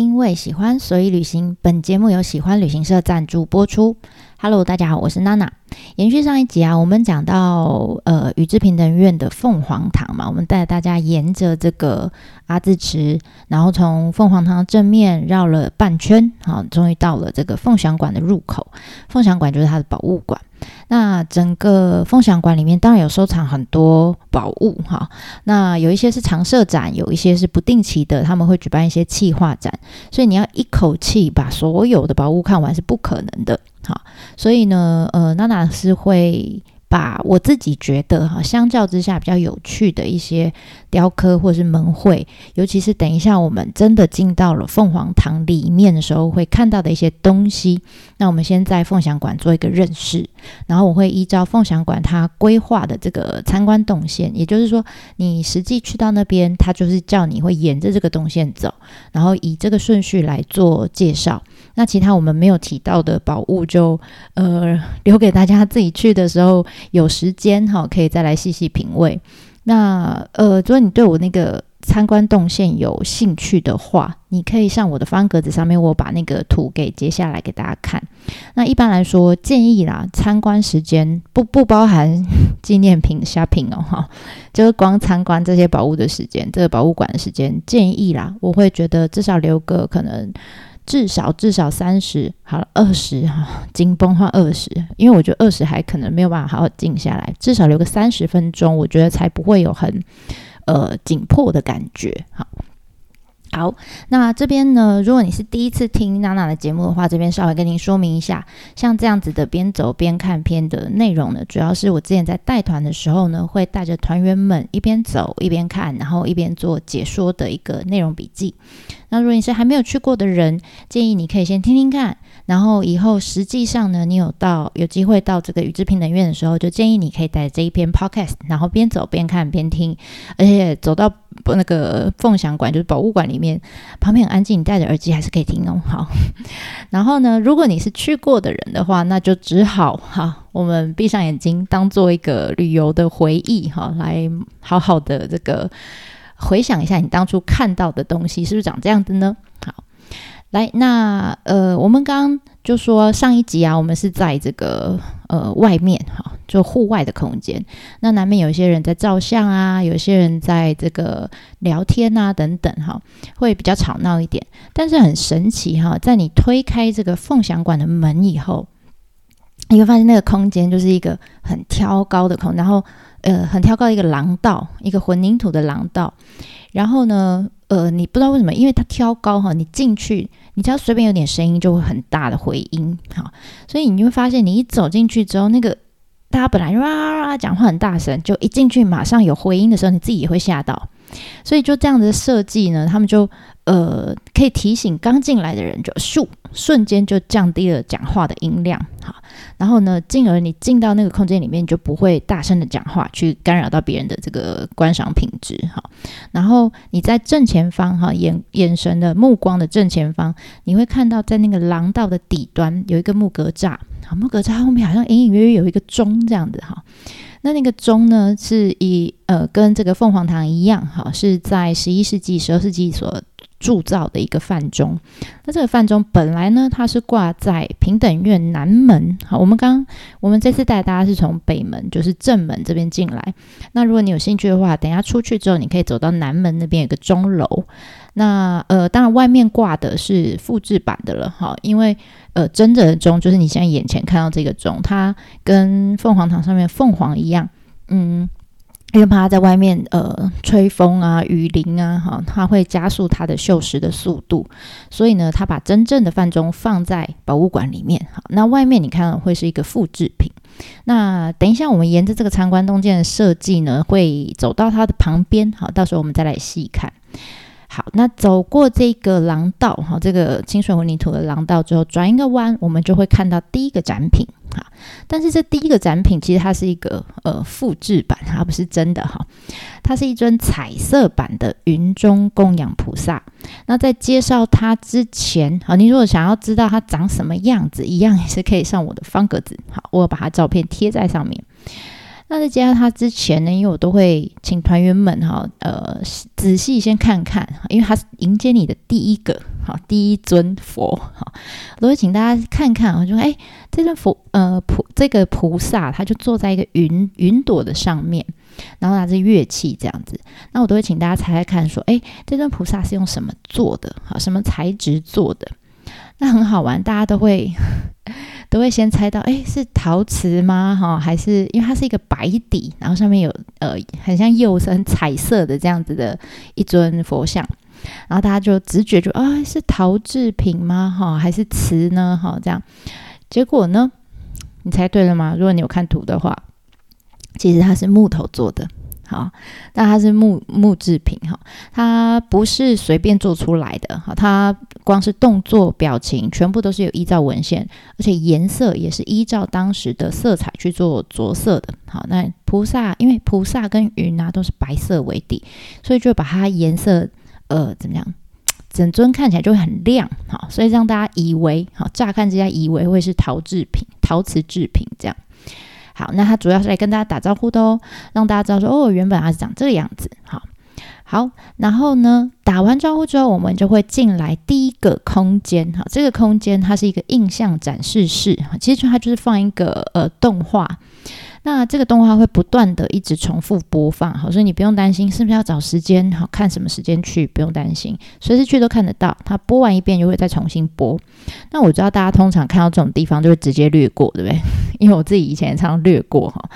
因为喜欢，所以旅行。本节目由喜欢旅行社赞助播出。Hello，大家好，我是娜娜。延续上一集啊，我们讲到呃宇治平等院的凤凰堂嘛，我们带大家沿着这个阿字池，然后从凤凰堂正面绕了半圈，好，终于到了这个凤翔馆的入口。凤翔馆就是它的宝物馆。那整个凤翔馆里面当然有收藏很多宝物哈，那有一些是常设展，有一些是不定期的，他们会举办一些企划展，所以你要一口气把所有的宝物看完是不可能的所以呢，呃，娜娜是会。把我自己觉得哈，相较之下比较有趣的一些雕刻或是门绘，尤其是等一下我们真的进到了凤凰堂里面的时候，会看到的一些东西。那我们先在凤翔馆做一个认识，然后我会依照凤翔馆它规划的这个参观动线，也就是说，你实际去到那边，它就是叫你会沿着这个动线走，然后以这个顺序来做介绍。那其他我们没有提到的宝物，就呃留给大家自己去的时候。有时间哈，可以再来细细品味。那呃，如果你对我那个参观动线有兴趣的话，你可以上我的方格子上面，我把那个图给截下来给大家看。那一般来说，建议啦，参观时间不不包含 纪念品 shopping 哦，哈，就是光参观这些宝物的时间，这个博物馆的时间，建议啦，我会觉得至少留个可能。至少至少三十，好了二十哈，紧绷换二十，因为我觉得二十还可能没有办法好好静下来，至少留个三十分钟，我觉得才不会有很呃紧迫的感觉，好。好，那这边呢？如果你是第一次听娜娜的节目的话，这边稍微跟您说明一下，像这样子的边走边看片的内容呢，主要是我之前在带团的时候呢，会带着团员们一边走一边看，然后一边做解说的一个内容笔记。那如果你是还没有去过的人，建议你可以先听听看。然后以后实际上呢，你有到有机会到这个宇治平等院的时候，就建议你可以带这一篇 podcast，然后边走边看边听，而且走到那个凤翔馆，就是博物馆里面，旁边很安静，你戴着耳机还是可以听哦。好，然后呢，如果你是去过的人的话，那就只好哈，我们闭上眼睛，当做一个旅游的回忆哈，来好好的这个回想一下你当初看到的东西是不是长这样子呢？好。来，那呃，我们刚刚就说上一集啊，我们是在这个呃外面哈，就户外的空间。那难免有些人在照相啊，有些人在这个聊天啊等等哈，会比较吵闹一点。但是很神奇哈，在你推开这个凤翔馆的门以后，你会发现那个空间就是一个很挑高的空，然后呃很挑高的一个廊道，一个混凝土的廊道。然后呢？呃，你不知道为什么，因为它挑高哈，你进去，你只要随便有点声音，就会很大的回音哈，所以你会发现，你一走进去之后，那个大家本来哇哇哇讲话很大声，就一进去马上有回音的时候，你自己也会吓到。所以就这样的设计呢，他们就呃可以提醒刚进来的人，就咻瞬间就降低了讲话的音量，好，然后呢，进而你进到那个空间里面就不会大声的讲话，去干扰到别人的这个观赏品质，哈。然后你在正前方，哈眼眼神的目光的正前方，你会看到在那个廊道的底端有一个木格栅，好，木格栅后面好像隐隐约约有一个钟这样子，哈。那那个钟呢，是以呃跟这个凤凰堂一样，哈，是在十一世纪、十二世纪所铸造的一个范钟。那这个范钟本来呢，它是挂在平等院南门。好，我们刚我们这次带大家是从北门，就是正门这边进来。那如果你有兴趣的话，等一下出去之后，你可以走到南门那边有个钟楼。那呃，当然外面挂的是复制版的了，哈，因为呃，真正的钟就是你现在眼前看到这个钟，它跟凤凰堂上面凤凰一样，嗯，因为怕它在外面呃吹风啊、雨淋啊，哈，它会加速它的锈蚀的速度，所以呢，它把真正的饭钟放在博物馆里面，哈，那外面你看会是一个复制品。那等一下我们沿着这个参观东建的设计呢，会走到它的旁边，好，到时候我们再来细看。好，那走过这个廊道，哈，这个清水混凝土的廊道之后，转一个弯，我们就会看到第一个展品，哈。但是这第一个展品其实它是一个呃复制版，它不是真的，哈。它是一尊彩色版的云中供养菩萨。那在介绍它之前，好，你如果想要知道它长什么样子，一样也是可以上我的方格子，好，我把它照片贴在上面。那在介绍他之前呢，因为我都会请团员们哈，呃，仔细先看看，因为他是迎接你的第一个，哈，第一尊佛哈，我会请大家看看啊，就说哎，这尊佛呃菩这个菩萨，他就坐在一个云云朵的上面，然后拿着乐器这样子，那我都会请大家猜猜看，说哎，这尊菩萨是用什么做的？哈，什么材质做的？那很好玩，大家都会 都会先猜到，哎，是陶瓷吗？哈，还是因为它是一个白底，然后上面有呃很像釉色、很彩色的这样子的一尊佛像，然后大家就直觉就啊是陶制品吗？哈，还是瓷呢？哈，这样，结果呢，你猜对了吗？如果你有看图的话，其实它是木头做的。好，但它是木木制品哈，它不是随便做出来的哈，它光是动作、表情全部都是有依照文献，而且颜色也是依照当时的色彩去做着色的。好，那菩萨因为菩萨跟云啊都是白色为底，所以就把它颜色呃怎么样，整尊看起来就会很亮。好，所以让大家以为好，乍看之下以为会是陶制品、陶瓷制品这样。好，那他主要是来跟大家打招呼的哦，让大家知道说哦，原本他是长这个样子。好，好，然后呢，打完招呼之后，我们就会进来第一个空间。哈，这个空间它是一个印象展示室。哈，其实它就是放一个呃动画。那这个动画会不断的一直重复播放，好，所以你不用担心是不是要找时间，好看什么时间去，不用担心，随时去都看得到。它播完一遍就会再重新播。那我知道大家通常看到这种地方就会直接略过，对不对？因为我自己以前也常略过哈。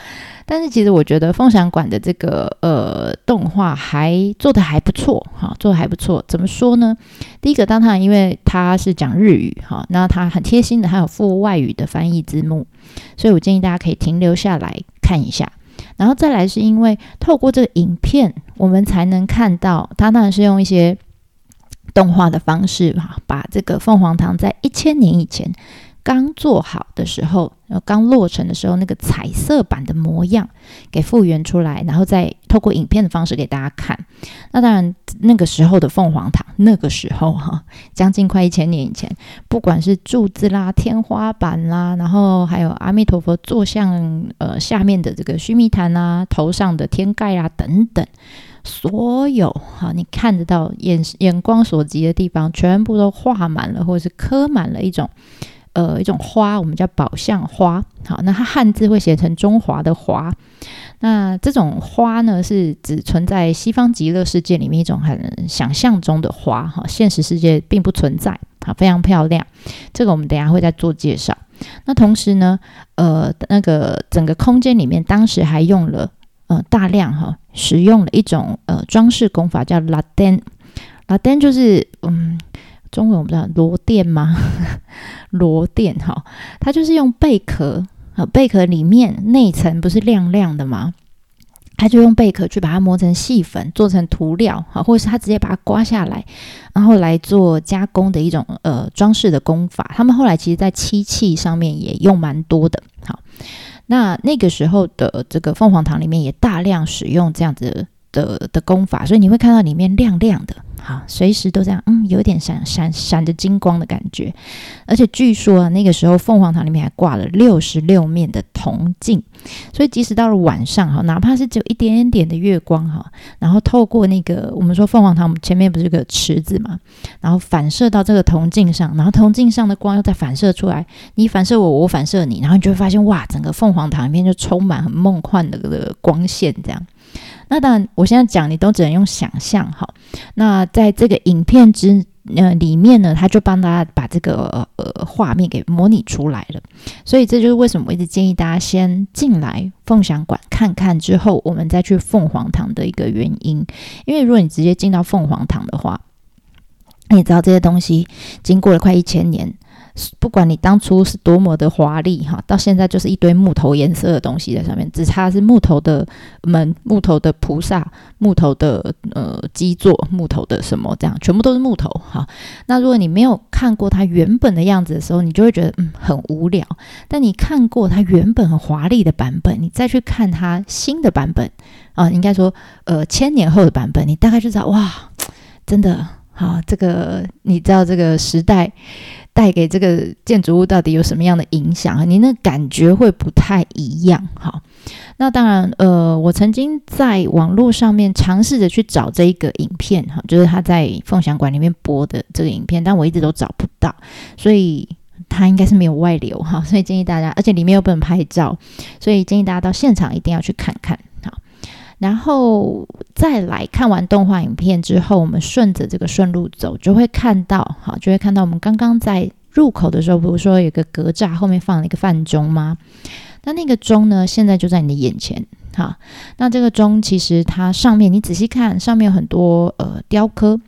但是其实我觉得凤翔馆的这个呃动画还做的还不错哈，做的还不错。怎么说呢？第一个，当然因为它是讲日语哈，那它很贴心的，还有附外语的翻译字幕，所以我建议大家可以停留下来看一下。然后再来是因为透过这个影片，我们才能看到它当然是用一些动画的方式哈，把这个凤凰堂在一千年以前。刚做好的时候，然后刚落成的时候，那个彩色版的模样给复原出来，然后再透过影片的方式给大家看。那当然，那个时候的凤凰堂，那个时候哈，将近快一千年以前，不管是柱子啦、天花板啦，然后还有阿弥陀佛坐像呃下面的这个须弥坛啊、头上的天盖啊等等，所有哈你看得到眼眼光所及的地方，全部都画满了，或者是刻满了一种。呃，一种花，我们叫宝相花。好，那它汉字会写成中华的华。那这种花呢，是只存在西方极乐世界里面一种很想象中的花。哈，现实世界并不存在。好，非常漂亮。这个我们等下会再做介绍。那同时呢，呃，那个整个空间里面，当时还用了呃大量哈，使用了一种呃装饰工法，叫拉丹。拉丹就是嗯。中文我不知道螺钿吗？螺钿哈，它就是用贝壳啊，贝壳里面内层不是亮亮的吗？他就用贝壳去把它磨成细粉，做成涂料啊，或者是他直接把它刮下来，然后来做加工的一种呃装饰的工法。他们后来其实在漆器上面也用蛮多的。好，那那个时候的这个凤凰堂里面也大量使用这样子的的功法，所以你会看到里面亮亮的。好，随时都这样，嗯，有点闪闪闪着金光的感觉。而且据说啊，那个时候凤凰堂里面还挂了六十六面的铜镜，所以即使到了晚上哈，哪怕是只有一点点的月光哈，然后透过那个我们说凤凰堂前面不是有个池子嘛，然后反射到这个铜镜上，然后铜镜上的光又再反射出来，你反射我，我反射你，然后你就会发现哇，整个凤凰堂里面就充满很梦幻的这个光线这样。那当然，我现在讲你都只能用想象哈。那在这个影片之呃里面呢，他就帮大家把这个呃画面给模拟出来了。所以这就是为什么我一直建议大家先进来凤翔馆看看，之后我们再去凤凰堂的一个原因。因为如果你直接进到凤凰堂的话，你知道这些东西经过了快一千年。不管你当初是多么的华丽哈，到现在就是一堆木头颜色的东西在上面，只差是木头的门、木头的菩萨、木头的呃基座、木头的什么这样，全部都是木头哈。那如果你没有看过它原本的样子的时候，你就会觉得嗯很无聊。但你看过它原本很华丽的版本，你再去看它新的版本啊，应该说呃千年后的版本，你大概就知道哇，真的好这个你知道这个时代。带给这个建筑物到底有什么样的影响？你那感觉会不太一样。好，那当然，呃，我曾经在网络上面尝试着去找这一个影片，哈，就是他在凤翔馆里面播的这个影片，但我一直都找不到，所以他应该是没有外流哈，所以建议大家，而且里面又不能拍照，所以建议大家到现场一定要去看看。然后再来看完动画影片之后，我们顺着这个顺路走，就会看到，好，就会看到我们刚刚在入口的时候，不是说有个格栅后面放了一个饭钟吗？那那个钟呢，现在就在你的眼前，哈。那这个钟其实它上面，你仔细看，上面有很多呃雕刻。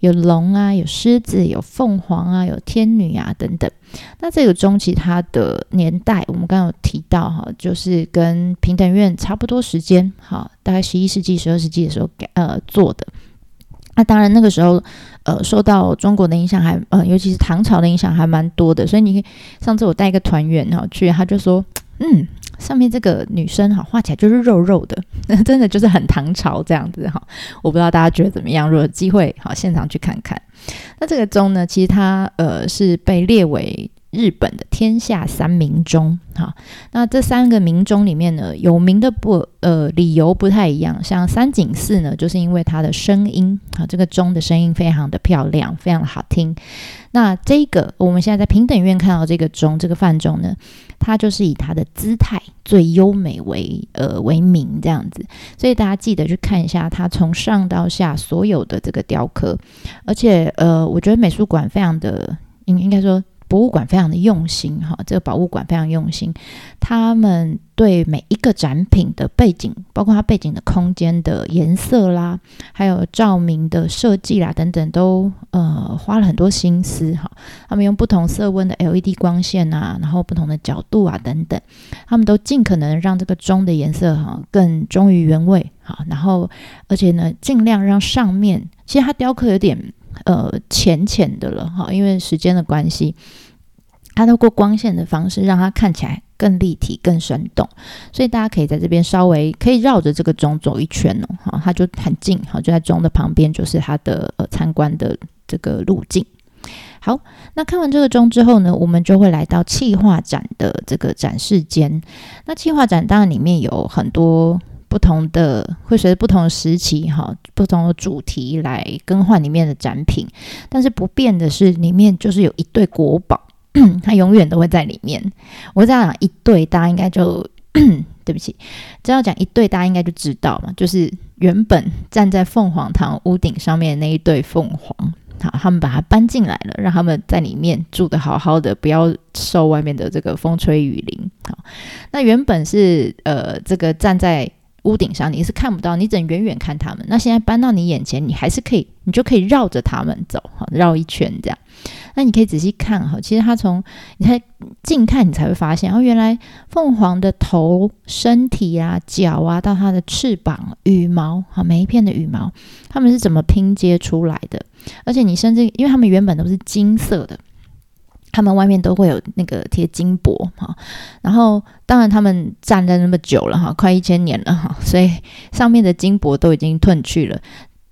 有龙啊，有狮子，有凤凰啊，有天女啊等等。那这个钟其它的年代，我们刚刚有提到哈，就是跟平等院差不多时间，哈，大概十一世纪、十二世纪的时候呃做的。那当然那个时候呃受到中国的影响还呃，尤其是唐朝的影响还蛮多的。所以你可上次我带一个团员哈去，他就说 嗯。上面这个女生哈，画起来就是肉肉的，那 真的就是很唐朝这样子哈。我不知道大家觉得怎么样，如果有机会好现场去看看。那这个钟呢，其实它呃是被列为。日本的天下三名钟，哈，那这三个名钟里面呢，有名的不呃理由不太一样。像三井寺呢，就是因为它的声音，啊，这个钟的声音非常的漂亮，非常好听。那这个我们现在在平等院看到这个钟，这个饭钟呢，它就是以它的姿态最优美为呃为名这样子。所以大家记得去看一下它从上到下所有的这个雕刻，而且呃，我觉得美术馆非常的应应该说。博物馆非常的用心哈，这个博物馆非常用心，他们对每一个展品的背景，包括它背景的空间的颜色啦，还有照明的设计啦等等，都呃花了很多心思哈。他们用不同色温的 LED 光线啊，然后不同的角度啊等等，他们都尽可能让这个钟的颜色哈更忠于原味哈。然后而且呢，尽量让上面其实它雕刻有点。呃，浅浅的了哈，因为时间的关系，它透过光线的方式让它看起来更立体、更生动，所以大家可以在这边稍微可以绕着这个钟走一圈哦，哈，它就很近，哈，就在钟的旁边，就是它的呃参观的这个路径。好，那看完这个钟之后呢，我们就会来到气画展的这个展示间。那气画展当然里面有很多。不同的会随着不同的时期哈，不同的主题来更换里面的展品，但是不变的是里面就是有一对国宝，它永远都会在里面。我这样讲一对，大家应该就 对不起，这样讲一对，大家应该就知道嘛，就是原本站在凤凰堂屋顶上面的那一对凤凰，好，他们把它搬进来了，让他们在里面住的好好的，不要受外面的这个风吹雨淋。好，那原本是呃这个站在屋顶上你是看不到，你只能远远看他们。那现在搬到你眼前，你还是可以，你就可以绕着他们走，哈，绕一圈这样。那你可以仔细看哈，其实它从你看近看，你才会发现哦，原来凤凰的头、身体啊、脚啊，到它的翅膀、羽毛，哈，每一片的羽毛，它们是怎么拼接出来的？而且你甚至，因为它们原本都是金色的。他们外面都会有那个贴金箔哈，然后当然他们站在那么久了哈，快一千年了哈，所以上面的金箔都已经褪去了，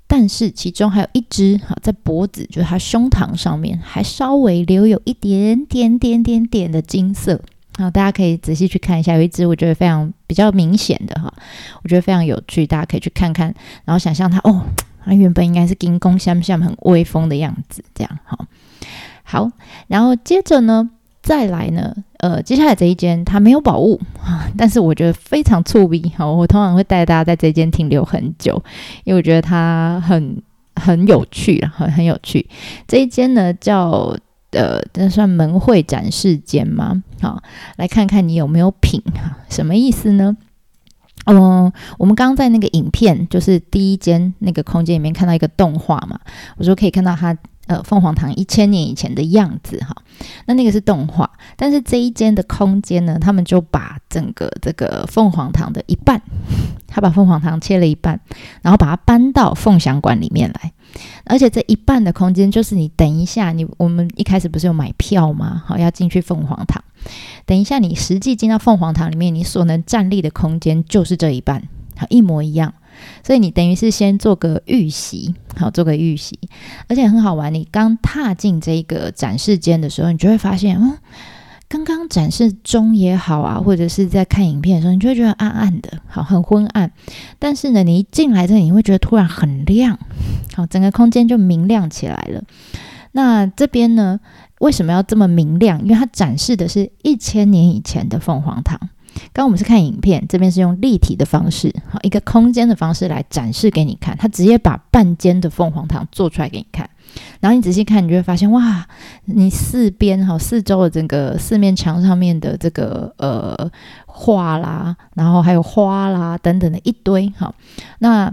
但是其中还有一只哈，在脖子就是它胸膛上面还稍微留有一点点点点点的金色啊，大家可以仔细去看一下，有一只我觉得非常比较明显的哈，我觉得非常有趣，大家可以去看看，然后想象它哦，它原本应该是金光相像很威风的样子，这样哈。好，然后接着呢，再来呢，呃，接下来这一间它没有宝物啊，但是我觉得非常触鼻好，我通常会带大家在这间停留很久，因为我觉得它很很有趣很很有趣。这一间呢叫呃，这算门会展示间吗？好，来看看你有没有品哈？什么意思呢？嗯，我们刚刚在那个影片，就是第一间那个空间里面看到一个动画嘛，我说可以看到它。呃，凤凰堂一千年以前的样子哈，那那个是动画，但是这一间的空间呢，他们就把整个这个凤凰堂的一半，他把凤凰堂切了一半，然后把它搬到凤翔馆里面来，而且这一半的空间就是你等一下，你我们一开始不是有买票吗？好，要进去凤凰堂，等一下你实际进到凤凰堂里面，你所能站立的空间就是这一半，好，一模一样。所以你等于是先做个预习，好，做个预习，而且很好玩。你刚踏进这个展示间的时候，你就会发现，嗯。刚刚展示中也好啊，或者是在看影片的时候，你就会觉得暗暗的，好，很昏暗。但是呢，你一进来这里，你会觉得突然很亮，好，整个空间就明亮起来了。那这边呢，为什么要这么明亮？因为它展示的是一千年以前的凤凰堂。刚我们是看影片，这边是用立体的方式，好，一个空间的方式来展示给你看。它直接把半间的凤凰堂做出来给你看。然后你仔细看，你就会发现，哇，你四边哈四周的整个四面墙上面的这个呃画啦，然后还有花啦等等的一堆哈。那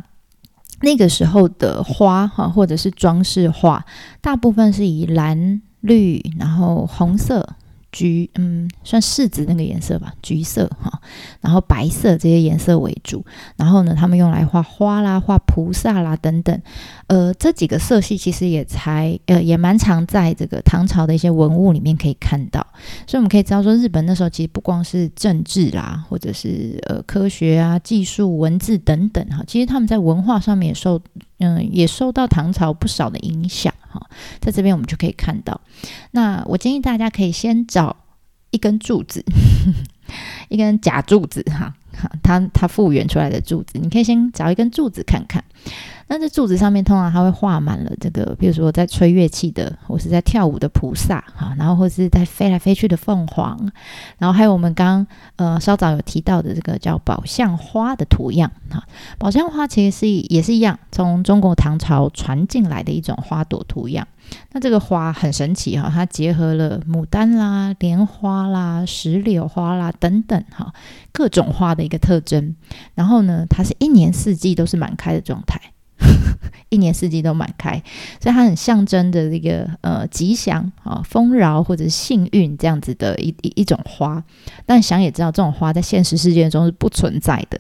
那个时候的花哈，或者是装饰画，大部分是以蓝绿，然后红色。橘，嗯，算柿子那个颜色吧，橘色哈，然后白色这些颜色为主，然后呢，他们用来画花啦、画菩萨啦等等，呃，这几个色系其实也才，呃，也蛮常在这个唐朝的一些文物里面可以看到，所以我们可以知道说，日本那时候其实不光是政治啦，或者是呃科学啊、技术、文字等等哈，其实他们在文化上面也受，嗯，也受到唐朝不少的影响。在这边我们就可以看到，那我建议大家可以先找一根柱子，一根假柱子哈，它它复原出来的柱子，你可以先找一根柱子看看。那这柱子上面通常它会画满了这个，比如说在吹乐器的，或是在跳舞的菩萨哈，然后或是在飞来飞去的凤凰，然后还有我们刚呃稍早有提到的这个叫宝相花的图样哈。宝相花其实是也是一样，从中国唐朝传进来的一种花朵图样。那这个花很神奇哈，它结合了牡丹啦、莲花啦、石榴花啦等等哈各种花的一个特征。然后呢，它是一年四季都是满开的状态。一年四季都满开，所以它很象征的这个呃吉祥啊、丰饶或者幸运这样子的一一一种花。但想也知道，这种花在现实世界中是不存在的，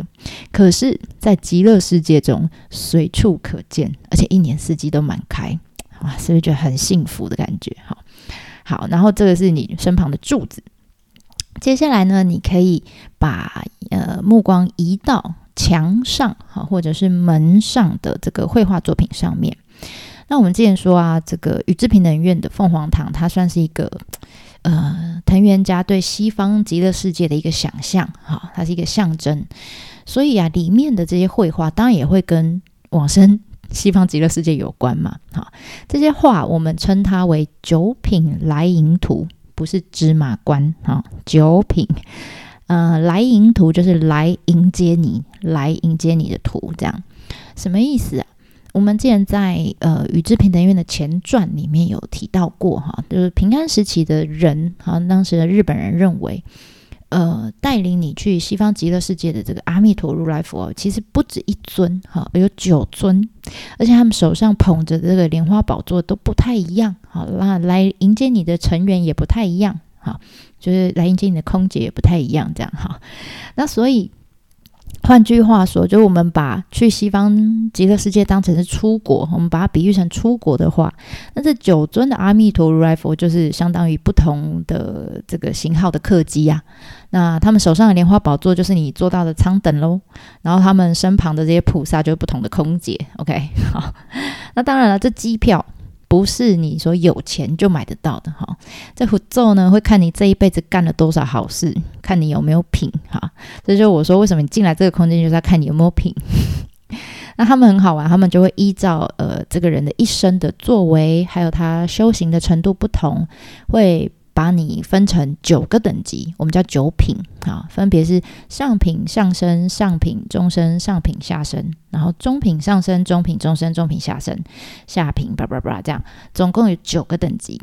可是，在极乐世界中随处可见，而且一年四季都满开，哇，是不是觉得很幸福的感觉？好，好，然后这个是你身旁的柱子。接下来呢，你可以把呃目光移到。墙上哈，或者是门上的这个绘画作品上面。那我们之前说啊，这个宇治平等院的凤凰堂，它算是一个呃藤原家对西方极乐世界的一个想象哈，它是一个象征。所以啊，里面的这些绘画当然也会跟往生西方极乐世界有关嘛。哈，这些画我们称它为九品来迎图，不是芝麻官哈，九品。呃，来迎图就是来迎接你，来迎接你的图，这样什么意思啊？我们之前在呃宇治平等院的前传里面有提到过哈，就是平安时期的人哈，当时的日本人认为，呃，带领你去西方极乐世界的这个阿弥陀如来佛，其实不止一尊哈，有九尊，而且他们手上捧着这个莲花宝座都不太一样，好，那来迎接你的成员也不太一样。哈，就是来迎接你的空姐也不太一样，这样哈。那所以换句话说，就我们把去西方极乐世界当成是出国，我们把它比喻成出国的话，那这九尊的阿弥陀如来佛就是相当于不同的这个型号的客机呀。那他们手上的莲花宝座就是你坐到的舱等喽，然后他们身旁的这些菩萨就是不同的空姐。OK，好，那当然了，这机票。不是你说有钱就买得到的哈，这符咒呢会看你这一辈子干了多少好事，看你有没有品哈。这就是我说为什么你进来这个空间就是要看你有没有品。那他们很好玩，他们就会依照呃这个人的一生的作为，还有他修行的程度不同，会。把你分成九个等级，我们叫九品啊，分别是上品、上升、上品、中升、上品、下升，然后中品、上升、中品、中升、中品、下升、下品，叭叭叭，这样总共有九个等级。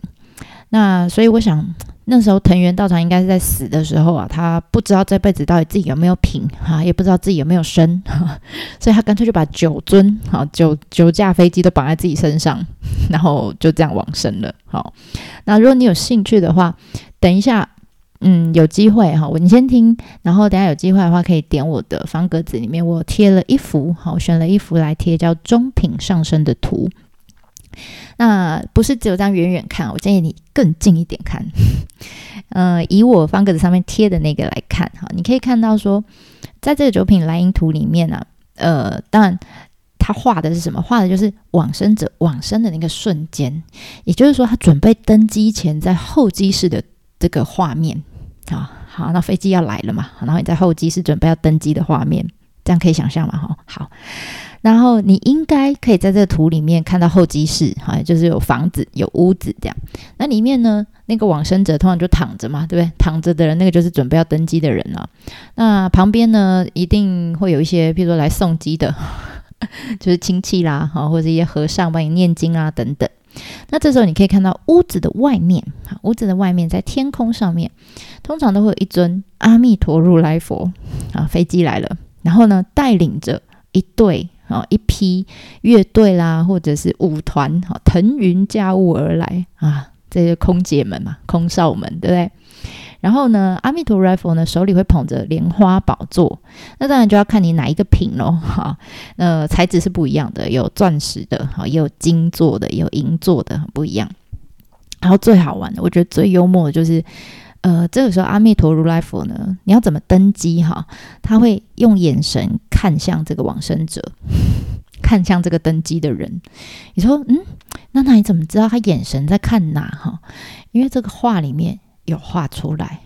那所以我想，那时候藤原道长应该是在死的时候啊，他不知道这辈子到底自己有没有品哈，也不知道自己有没有生，所以他干脆就把九尊好九九架飞机都绑在自己身上，然后就这样往生了。好，那如果你有兴趣的话，等一下，嗯，有机会哈，我你先听，然后等下有机会的话，可以点我的方格子里面，我贴了一幅，好，选了一幅来贴，叫中品上升的图。那不是只有这样远远看，我建议你更近一点看。呃，以我方格子上面贴的那个来看哈，你可以看到说，在这个九品莱茵图里面呢，呃，当然他画的是什么？画的就是往生者往生的那个瞬间，也就是说他准备登机前在候机室的这个画面啊。好，那飞机要来了嘛，然后你在候机室准备要登机的画面，这样可以想象嘛？哈，好。然后你应该可以在这个图里面看到候机室，哈，就是有房子、有屋子这样。那里面呢，那个往生者通常就躺着嘛，对不对？躺着的人，那个就是准备要登机的人了。那旁边呢，一定会有一些，譬如说来送机的，就是亲戚啦，哈，或者一些和尚帮你念经啊等等。那这时候你可以看到屋子的外面，屋子的外面在天空上面，通常都会有一尊阿弥陀如来佛啊，飞机来了，然后呢，带领着一队。啊，一批乐队啦，或者是舞团，哈，腾云驾雾而来啊，这些空姐们嘛，空少们，对不对？然后呢，阿弥陀佛呢，手里会捧着莲花宝座，那当然就要看你哪一个品喽，哈，那材质是不一样的，有钻石的，哈，也有金做的，也有银做的，不一样。然后最好玩的，我觉得最幽默的就是。呃，这个时候阿弥陀如来佛呢，你要怎么登基哈？他会用眼神看向这个往生者，看向这个登基的人。你说，嗯，那那你怎么知道他眼神在看哪哈？因为这个画里面有画出来。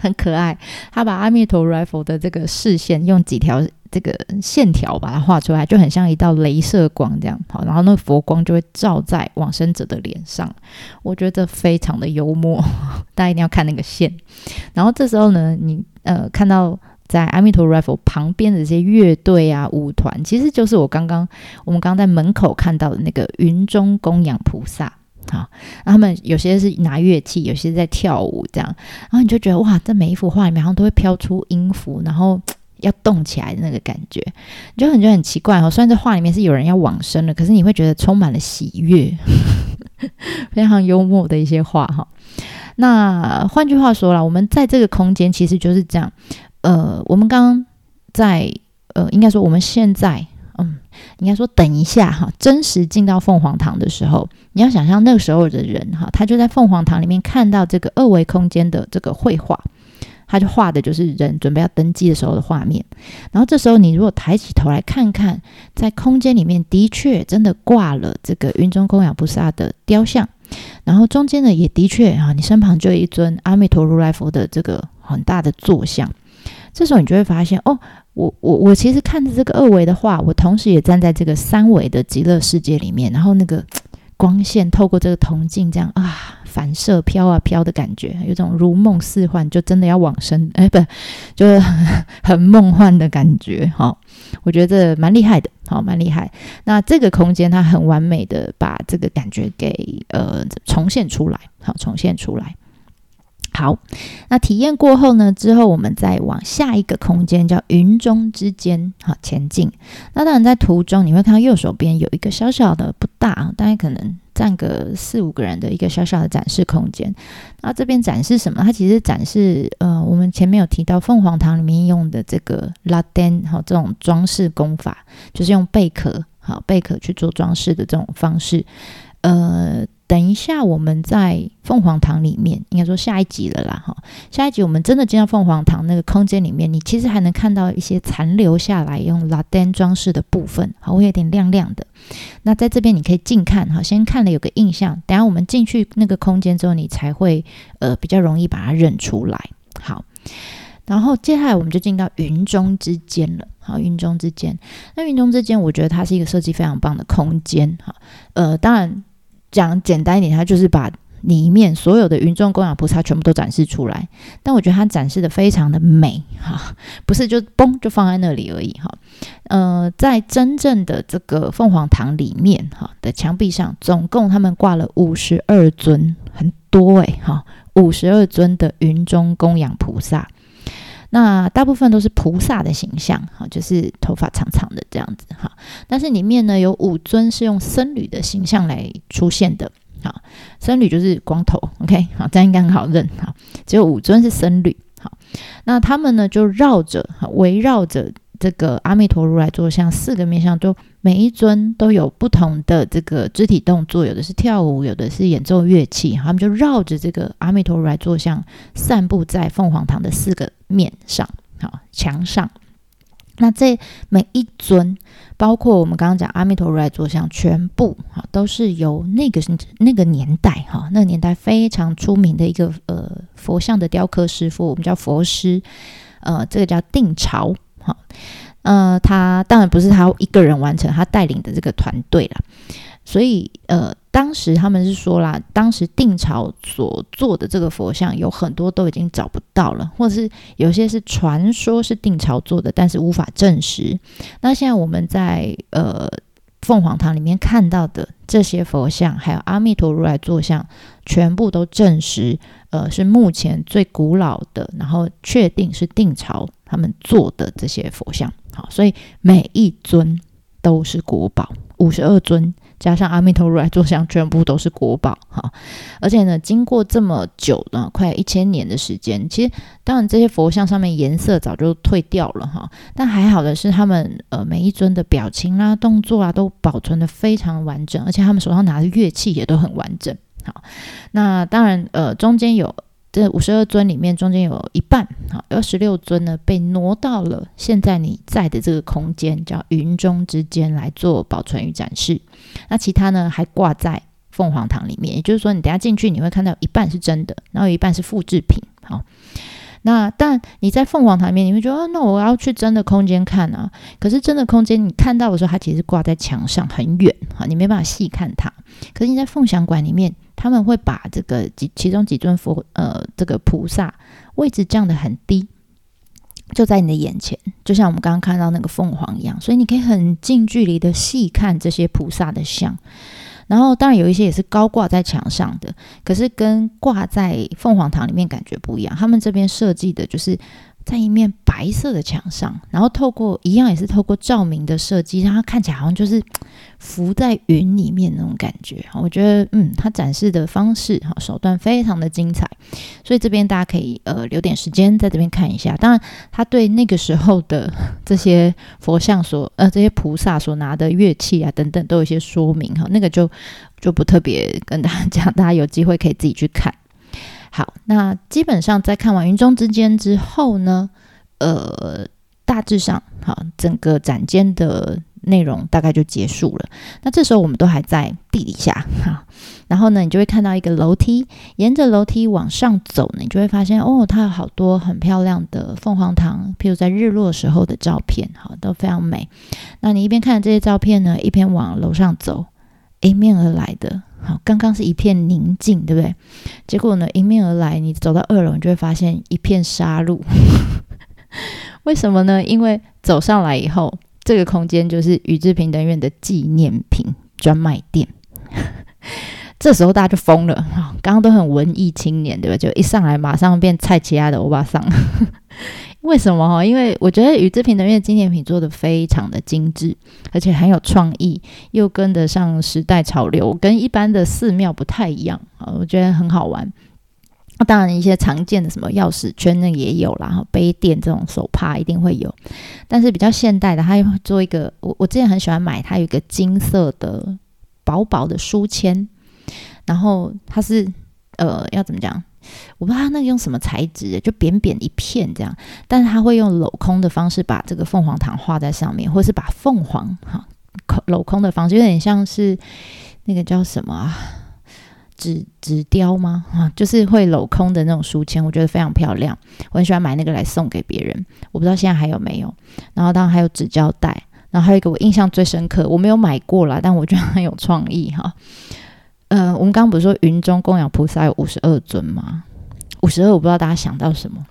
很可爱，他把阿弥陀如来佛的这个视线用几条这个线条把它画出来，就很像一道镭射光这样。好，然后那个佛光就会照在往生者的脸上，我觉得非常的幽默，大家一定要看那个线。然后这时候呢，你呃看到在阿弥陀佛旁边的这些乐队啊舞团，其实就是我刚刚我们刚在门口看到的那个云中供养菩萨。好，他们有些是拿乐器，有些在跳舞，这样，然后你就觉得哇，这每一幅画里面好像都会飘出音符，然后要动起来的那个感觉，你就很觉得很奇怪哦。虽然这画里面是有人要往生了，可是你会觉得充满了喜悦，非常幽默的一些画哈。那换句话说了，我们在这个空间其实就是这样，呃，我们刚刚在呃，应该说我们现在。嗯，应该说等一下哈，真实进到凤凰堂的时候，你要想象那个时候的人哈，他就在凤凰堂里面看到这个二维空间的这个绘画，他就画的就是人准备要登机的时候的画面。然后这时候你如果抬起头来看看，在空间里面的确真的挂了这个云中供养菩萨的雕像，然后中间呢也的确哈，你身旁就有一尊阿弥陀如来佛的这个很大的坐像。这时候你就会发现哦。我我我其实看着这个二维的画，我同时也站在这个三维的极乐世界里面，然后那个光线透过这个铜镜这样啊反射飘啊飘的感觉，有种如梦似幻，就真的要往生 哎，不就是很梦幻的感觉哈。我觉得蛮厉害的，好蛮厉害。那这个空间它很完美的把这个感觉给呃重现出来，好重现出来。好，那体验过后呢？之后我们再往下一个空间，叫云中之间，好前进。那当然在途中你会看到右手边有一个小小的，不大，大概可能站个四五个人的一个小小的展示空间。那这边展示什么？它其实展示呃，我们前面有提到凤凰堂里面用的这个拉丹，好这种装饰工法，就是用贝壳，好贝壳去做装饰的这种方式，呃。等一下，我们在凤凰堂里面，应该说下一集了啦，哈。下一集我们真的进到凤凰堂那个空间里面，你其实还能看到一些残留下来用拉丹装饰的部分，好，会有点亮亮的。那在这边你可以近看，哈，先看了有个印象。等下我们进去那个空间之后，你才会呃比较容易把它认出来。好，然后接下来我们就进到云中之间了，好，云中之间。那云中之间，我觉得它是一个设计非常棒的空间，哈，呃，当然。讲简单一点，它就是把里面所有的云中供养菩萨全部都展示出来。但我觉得它展示的非常的美哈，不是就嘣就放在那里而已哈。呃，在真正的这个凤凰堂里面哈的墙壁上，总共他们挂了五十二尊，很多诶哈，五十二尊的云中供养菩萨。那大部分都是菩萨的形象，哈，就是头发长长的这样子，哈。但是里面呢有五尊是用僧侣的形象来出现的，好，僧侣就是光头，OK，好，这样应该很好认，哈。只有五尊是僧侣，好，那他们呢就绕着，围绕着。这个阿弥陀如来坐像，四个面相都每一尊都有不同的这个肢体动作，有的是跳舞，有的是演奏乐器，他们就绕着这个阿弥陀如来坐像散布在凤凰堂的四个面上，好墙上。那这每一尊，包括我们刚刚讲阿弥陀如来坐像，全部哈都是由那个那个年代哈，那个年代非常出名的一个呃佛像的雕刻师傅，我们叫佛师，呃，这个叫定朝哈，呃，他当然不是他一个人完成，他带领的这个团队了，所以呃。当时他们是说啦，当时定朝所做的这个佛像有很多都已经找不到了，或者是有些是传说是定朝做的，但是无法证实。那现在我们在呃凤凰堂里面看到的这些佛像，还有阿弥陀如来坐像，全部都证实，呃，是目前最古老的，然后确定是定朝他们做的这些佛像。好，所以每一尊都是国宝，五十二尊。加上阿弥陀如来坐像，全部都是国宝哈。而且呢，经过这么久呢，快一千年的时间，其实当然这些佛像上面颜色早就褪掉了哈。但还好的是，他们呃每一尊的表情啊、动作啊都保存的非常完整，而且他们手上拿的乐器也都很完整。好，那当然呃中间有。这五十二尊里面，中间有一半，好，二十六尊呢，被挪到了现在你在的这个空间，叫云中之间来做保存与展示。那其他呢，还挂在凤凰堂里面，也就是说，你等下进去，你会看到一半是真的，然后有一半是复制品。好，那但你在凤凰堂里面，你会觉得，那我要去真的空间看啊。可是真的空间，你看到的时候，它其实挂在墙上很远，哈，你没办法细看它。可是你在凤翔馆里面。他们会把这个几其中几尊佛，呃，这个菩萨位置降得很低，就在你的眼前，就像我们刚刚看到那个凤凰一样，所以你可以很近距离的细看这些菩萨的像。然后，当然有一些也是高挂在墙上的，可是跟挂在凤凰堂里面感觉不一样。他们这边设计的就是。在一面白色的墙上，然后透过一样也是透过照明的设计，让它看起来好像就是浮在云里面那种感觉。我觉得，嗯，它展示的方式哈手段非常的精彩，所以这边大家可以呃留点时间在这边看一下。当然，他对那个时候的这些佛像所呃这些菩萨所拿的乐器啊等等都有一些说明哈，那个就就不特别跟大家讲，大家有机会可以自己去看。好，那基本上在看完云中之间之后呢，呃，大致上好，整个展间的内容大概就结束了。那这时候我们都还在地底下哈，然后呢，你就会看到一个楼梯，沿着楼梯往上走呢，你就会发现哦，它有好多很漂亮的凤凰堂，譬如在日落时候的照片，好，都非常美。那你一边看这些照片呢，一边往楼上走，迎面而来的。好，刚刚是一片宁静，对不对？结果呢，迎面而来，你走到二楼，你就会发现一片杀戮。为什么呢？因为走上来以后，这个空间就是宇智平等院的纪念品专卖店。这时候大家就疯了，刚刚都很文艺青年，对吧？就一上来马上变菜奇亚的欧巴桑。为什么哈？因为我觉得宇智平等院纪念品做的非常的精致，而且很有创意，又跟得上时代潮流，跟一般的寺庙不太一样啊，我觉得很好玩。那当然一些常见的什么钥匙圈那也有啦，哈，杯垫这种手帕一定会有，但是比较现代的，它会做一个，我我之前很喜欢买，它有一个金色的薄薄的书签，然后它是呃要怎么讲？我不知道他那个用什么材质，就扁扁一片这样，但是他会用镂空的方式把这个凤凰糖画在上面，或是把凤凰哈镂空的方式，有点像是那个叫什么啊纸纸雕吗？啊，就是会镂空的那种书签，我觉得非常漂亮，我很喜欢买那个来送给别人。我不知道现在还有没有。然后当然还有纸胶带，然后还有一个我印象最深刻，我没有买过啦，但我觉得很有创意哈。呃，我们刚刚不是说云中供养菩萨有五十二尊吗？五十二，我不知道大家想到什么，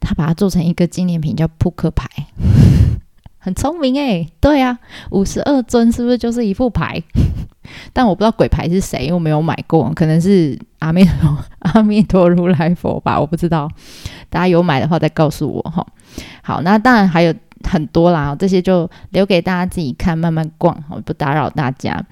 他把它做成一个纪念品，叫扑克牌，很聪明诶。对啊，五十二尊是不是就是一副牌？但我不知道鬼牌是谁，因为我没有买过，可能是阿弥陀 阿弥陀如来佛吧，我不知道。大家有买的话再告诉我哈。好，那当然还有。很多啦，这些就留给大家自己看，慢慢逛，好不打扰大家。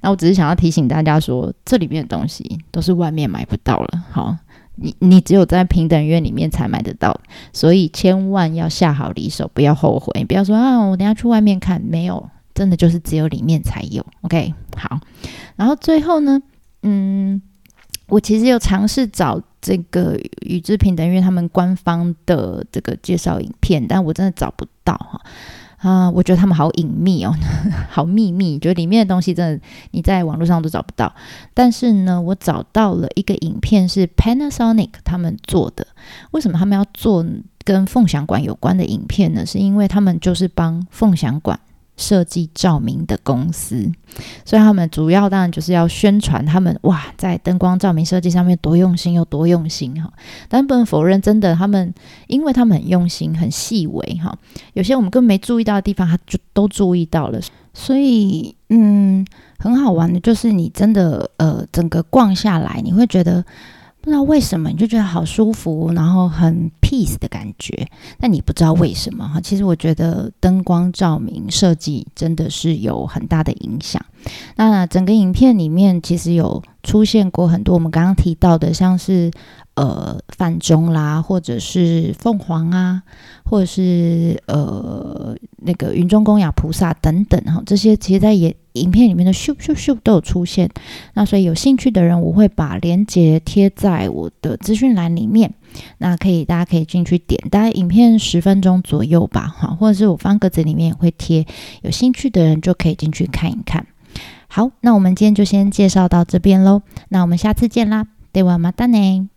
那我只是想要提醒大家说，这里面的东西都是外面买不到了，好，你你只有在平等院里面才买得到，所以千万要下好离手，不要后悔，不要说啊，我等下去外面看，没有，真的就是只有里面才有。OK，好，然后最后呢，嗯，我其实有尝试找。这个宇智平等院他们官方的这个介绍影片，但我真的找不到哈。啊，我觉得他们好隐秘哦，好秘密，就里面的东西真的你在网络上都找不到。但是呢，我找到了一个影片是 Panasonic 他们做的。为什么他们要做跟凤翔馆有关的影片呢？是因为他们就是帮凤翔馆。设计照明的公司，所以他们主要当然就是要宣传他们哇，在灯光照明设计上面多用心又多用心哈。但不能否认，真的他们，因为他们很用心、很细微哈，有些我们根本没注意到的地方，他就都注意到了。所以，嗯，很好玩的就是你真的呃，整个逛下来，你会觉得。不知道为什么你就觉得好舒服，然后很 peace 的感觉，但你不知道为什么哈。其实我觉得灯光照明设计真的是有很大的影响。那整个影片里面其实有出现过很多我们刚刚提到的，像是呃范中啦，或者是凤凰啊，或者是呃那个云中供养菩萨等等哈，这些其实在也。影片里面的咻咻咻都有出现，那所以有兴趣的人，我会把链接贴在我的资讯栏里面，那可以大家可以进去点，大概影片十分钟左右吧，哈，或者是我方格子里面也会贴，有兴趣的人就可以进去看一看。好，那我们今天就先介绍到这边喽，那我们下次见啦，对我马达呢。